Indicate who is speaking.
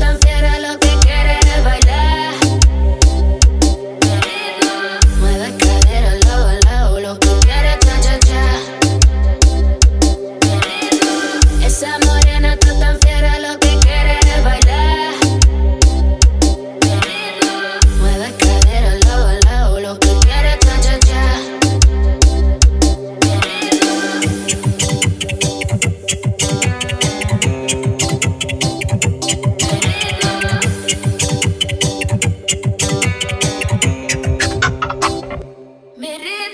Speaker 1: tan fiera मेरे